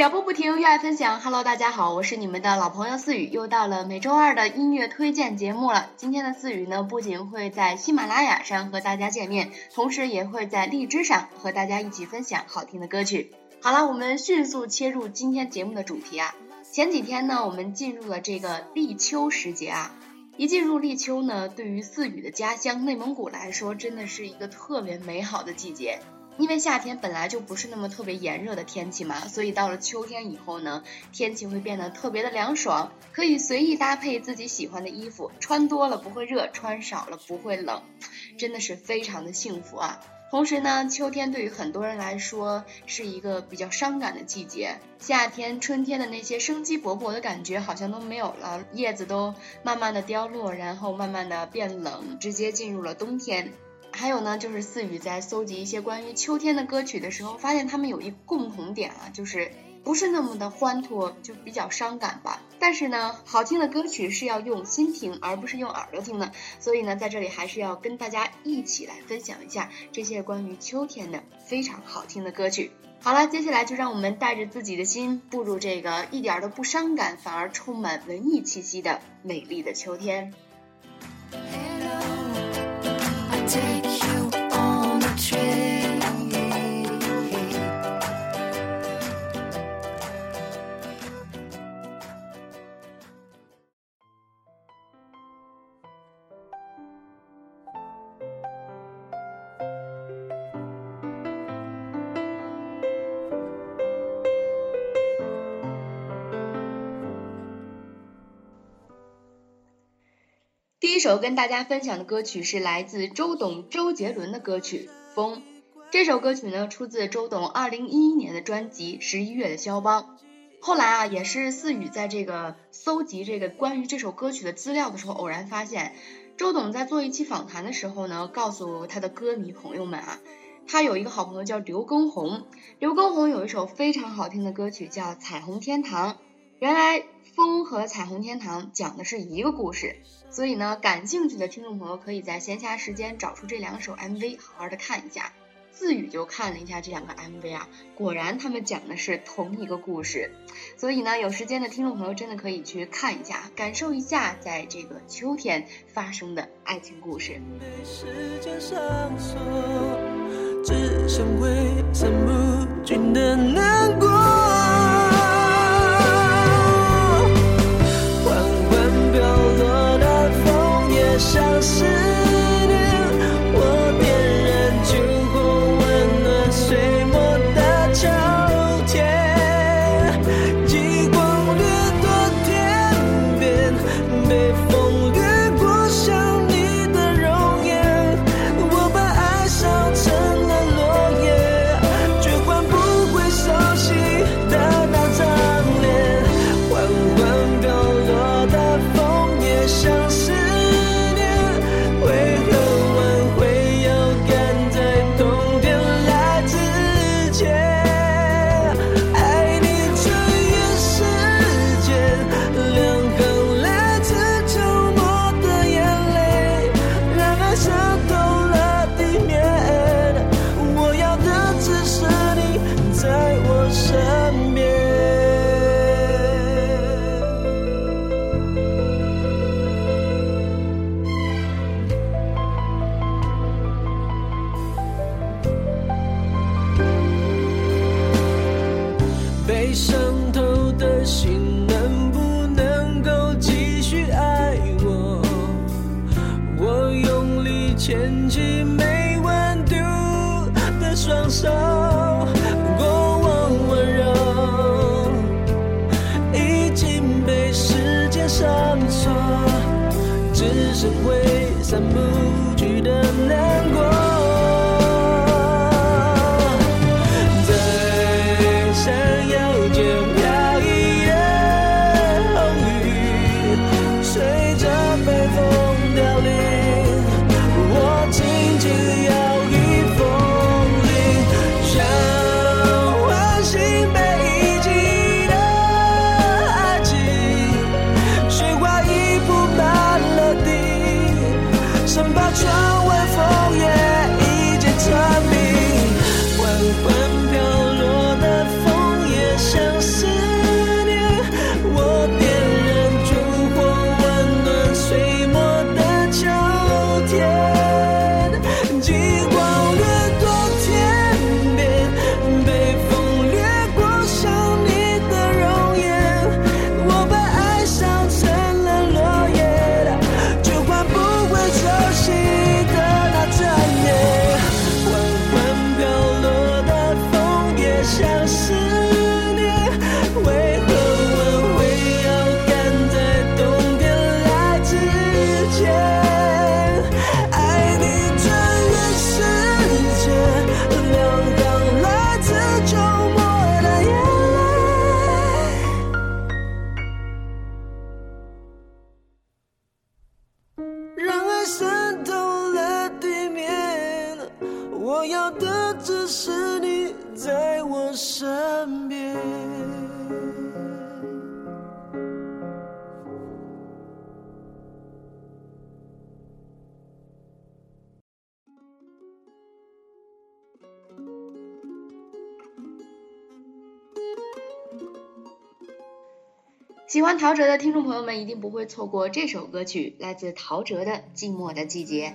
脚步不停，热爱分享。Hello，大家好，我是你们的老朋友思雨，又到了每周二的音乐推荐节目了。今天的思雨呢，不仅会在喜马拉雅上和大家见面，同时也会在荔枝上和大家一起分享好听的歌曲。好了，我们迅速切入今天节目的主题啊。前几天呢，我们进入了这个立秋时节啊。一进入立秋呢，对于四雨的家乡内蒙古来说，真的是一个特别美好的季节。因为夏天本来就不是那么特别炎热的天气嘛，所以到了秋天以后呢，天气会变得特别的凉爽，可以随意搭配自己喜欢的衣服，穿多了不会热，穿少了不会冷，真的是非常的幸福啊。同时呢，秋天对于很多人来说是一个比较伤感的季节。夏天、春天的那些生机勃勃的感觉好像都没有了，叶子都慢慢的凋落，然后慢慢的变冷，直接进入了冬天。还有呢，就是四雨在搜集一些关于秋天的歌曲的时候，发现他们有一共同点啊，就是。不是那么的欢脱，就比较伤感吧。但是呢，好听的歌曲是要用心听，而不是用耳朵听的。所以呢，在这里还是要跟大家一起来分享一下这些关于秋天的非常好听的歌曲。好了，接下来就让我们带着自己的心，步入这个一点都不伤感，反而充满文艺气息的美丽的秋天。首跟大家分享的歌曲是来自周董、周杰伦的歌曲《风》。这首歌曲呢，出自周董二零一一年的专辑《十一月的肖邦》。后来啊，也是四雨在这个搜集这个关于这首歌曲的资料的时候，偶然发现，周董在做一期访谈的时候呢，告诉他的歌迷朋友们啊，他有一个好朋友叫刘畊宏，刘畊宏有一首非常好听的歌曲叫《彩虹天堂》。原来。风和彩虹天堂讲的是一个故事，所以呢，感兴趣的听众朋友可以在闲暇时间找出这两首 MV，好好的看一下。自语就看了一下这两个 MV 啊，果然他们讲的是同一个故事，所以呢，有时间的听众朋友真的可以去看一下，感受一下在这个秋天发生的爱情故事。只剩散不尽的难过。像是。伤我要的只是你在我身边。喜欢陶喆的听众朋友们一定不会错过这首歌曲，来自陶喆的《寂寞的季节》。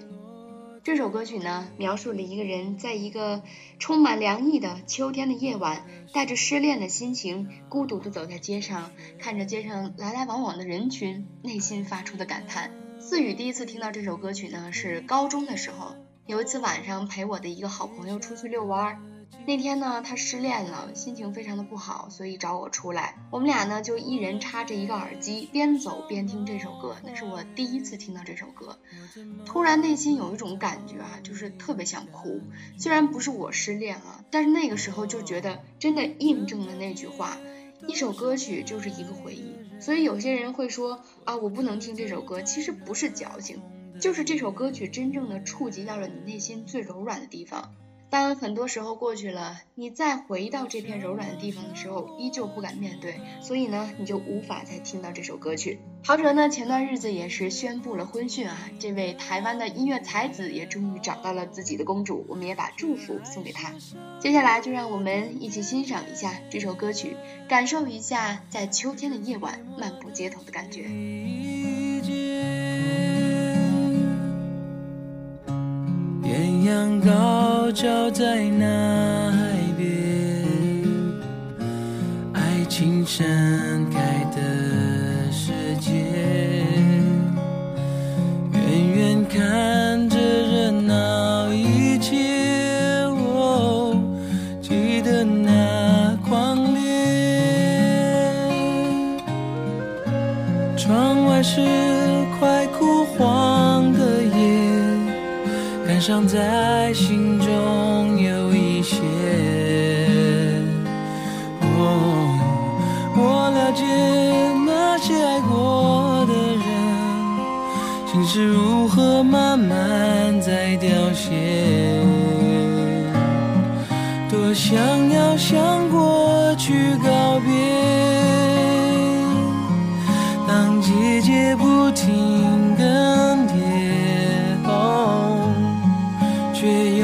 这首歌曲呢，描述了一个人在一个充满凉意的秋天的夜晚，带着失恋的心情，孤独地走在街上，看着街上来来往往的人群，内心发出的感叹。思雨第一次听到这首歌曲呢，是高中的时候，有一次晚上陪我的一个好朋友出去遛弯儿。那天呢，他失恋了，心情非常的不好，所以找我出来。我们俩呢就一人插着一个耳机，边走边听这首歌。那是我第一次听到这首歌，突然内心有一种感觉啊，就是特别想哭。虽然不是我失恋了，但是那个时候就觉得真的印证了那句话：一首歌曲就是一个回忆。所以有些人会说啊，我不能听这首歌，其实不是矫情，就是这首歌曲真正的触及到了你内心最柔软的地方。当很多时候过去了，你再回到这片柔软的地方的时候，依旧不敢面对，所以呢，你就无法再听到这首歌曲。陶喆呢，前段日子也是宣布了婚讯啊，这位台湾的音乐才子也终于找到了自己的公主，我们也把祝福送给他。接下来就让我们一起欣赏一下这首歌曲，感受一下在秋天的夜晚漫步街头的感觉。阳高照在那过的人，心是如何慢慢在凋谢。多想要向过去告别，当季节不停更迭。却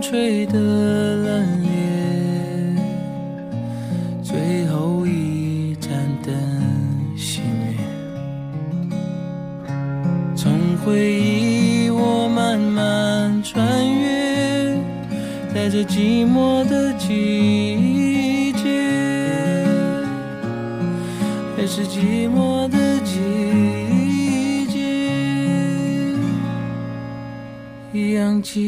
吹的冷冽，最后一盏灯熄灭，从回忆我慢慢穿越。在这寂寞的季节，还是寂寞的季节，一样寂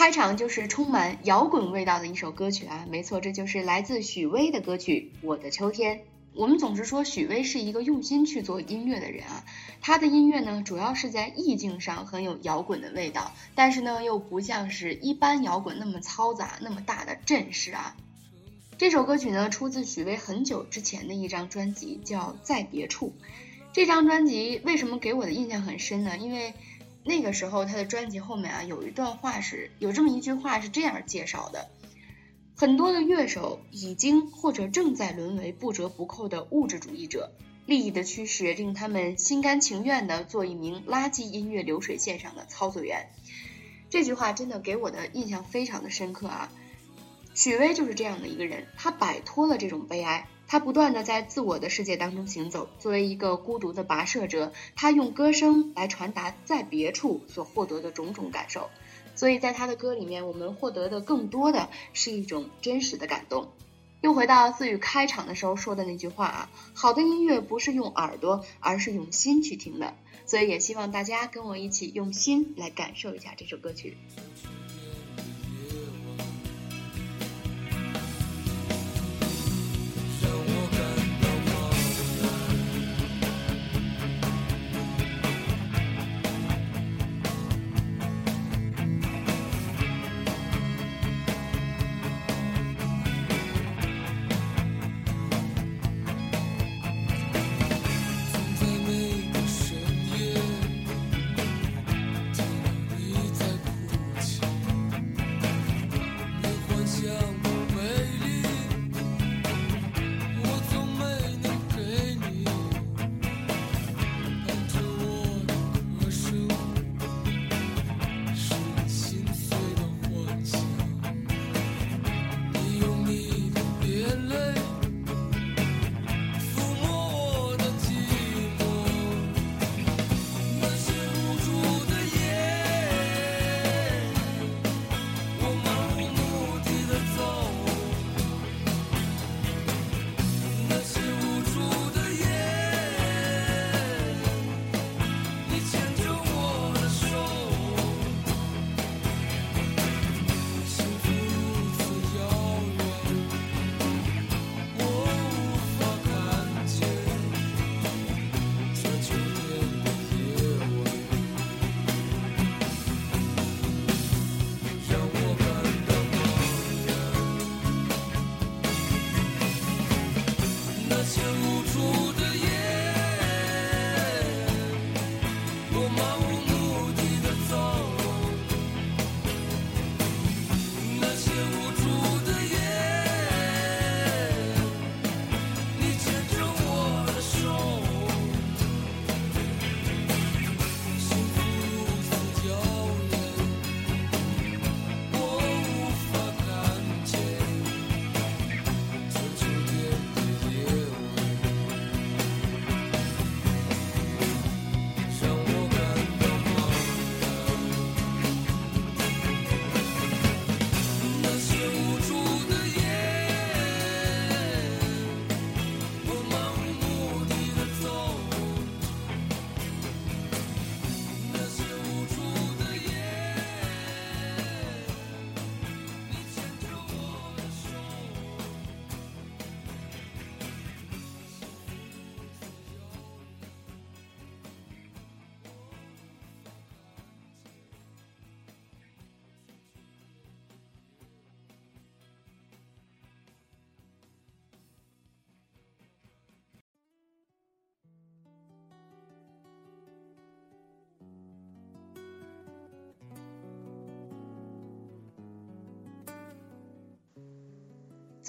开场就是充满摇滚味道的一首歌曲啊，没错，这就是来自许巍的歌曲《我的秋天》。我们总是说许巍是一个用心去做音乐的人啊，他的音乐呢，主要是在意境上很有摇滚的味道，但是呢，又不像是一般摇滚那么嘈杂、那么大的阵势啊。这首歌曲呢，出自许巍很久之前的一张专辑，叫《在别处》。这张专辑为什么给我的印象很深呢？因为那个时候，他的专辑后面啊有一段话是有这么一句话是这样介绍的：很多的乐手已经或者正在沦为不折不扣的物质主义者，利益的驱使令他们心甘情愿地做一名垃圾音乐流水线上的操作员。这句话真的给我的印象非常的深刻啊！许巍就是这样的一个人，他摆脱了这种悲哀。他不断的在自我的世界当中行走。作为一个孤独的跋涉者，他用歌声来传达在别处所获得的种种感受。所以在他的歌里面，我们获得的更多的是一种真实的感动。又回到思雨开场的时候说的那句话啊，好的音乐不是用耳朵，而是用心去听的。所以也希望大家跟我一起用心来感受一下这首歌曲。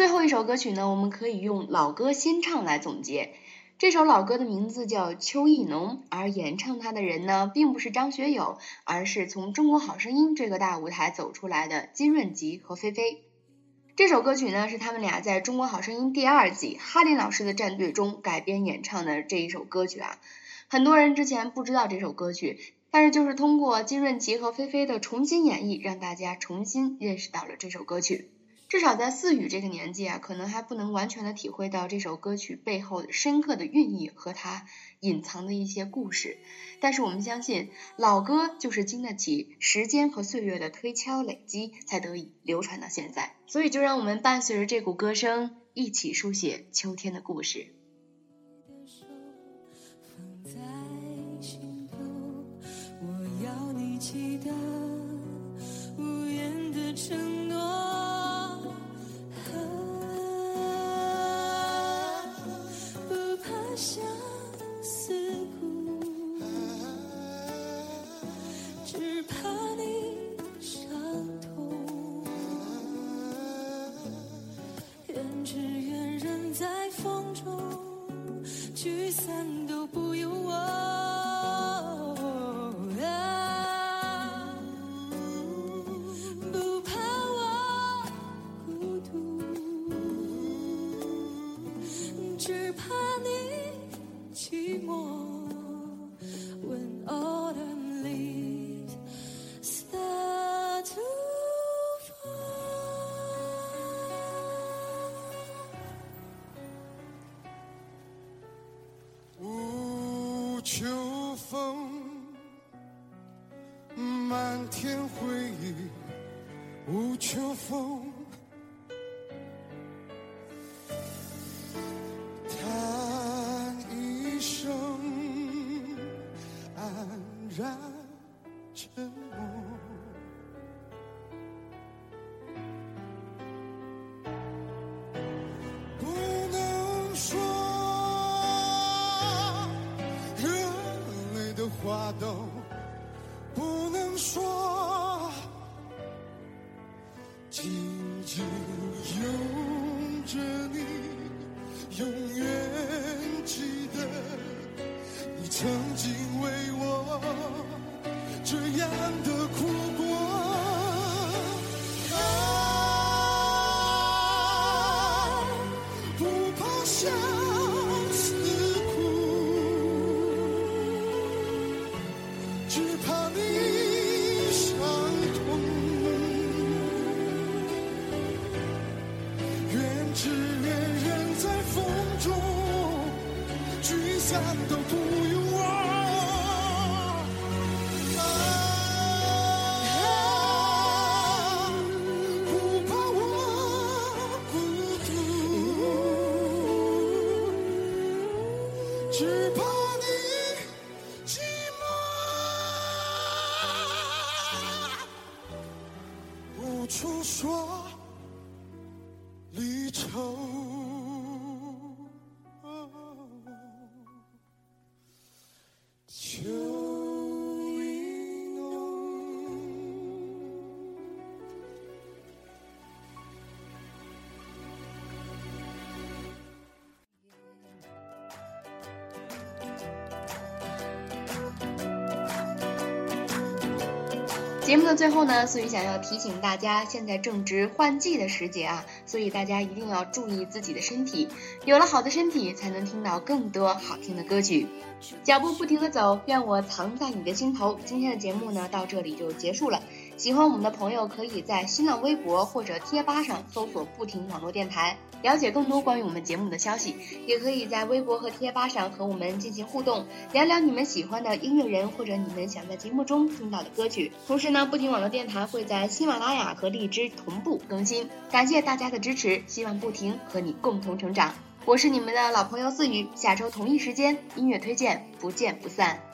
最后一首歌曲呢，我们可以用老歌新唱来总结。这首老歌的名字叫《秋意浓》，而演唱它的人呢，并不是张学友，而是从《中国好声音》这个大舞台走出来的金润吉和菲菲。这首歌曲呢，是他们俩在中国好声音第二季哈林老师的战队中改编演唱的这一首歌曲啊。很多人之前不知道这首歌曲，但是就是通过金润吉和菲菲的重新演绎，让大家重新认识到了这首歌曲。至少在四雨这个年纪啊，可能还不能完全的体会到这首歌曲背后深刻的寓意和它隐藏的一些故事。但是我们相信，老歌就是经得起时间和岁月的推敲累积，才得以流传到现在。所以就让我们伴随着这股歌声，一起书写秋天的故事。我要你记得无言的承。聚散都不由我。秋风，漫天回忆无秋风。紧紧拥着你，永远记得你曾经为我这样的哭聚散都不节目的最后呢，思雨想要提醒大家，现在正值换季的时节啊，所以大家一定要注意自己的身体，有了好的身体，才能听到更多好听的歌曲。脚步不停的走，愿我藏在你的心头。今天的节目呢，到这里就结束了。喜欢我们的朋友，可以在新浪微博或者贴吧上搜索“不停网络电台”，了解更多关于我们节目的消息。也可以在微博和贴吧上和我们进行互动，聊聊你们喜欢的音乐人或者你们想在节目中听到的歌曲。同时呢，不停网络电台会在喜马拉雅和荔枝同步更新。感谢大家的支持，希望不停和你共同成长。我是你们的老朋友思雨，下周同一时间音乐推荐不见不散。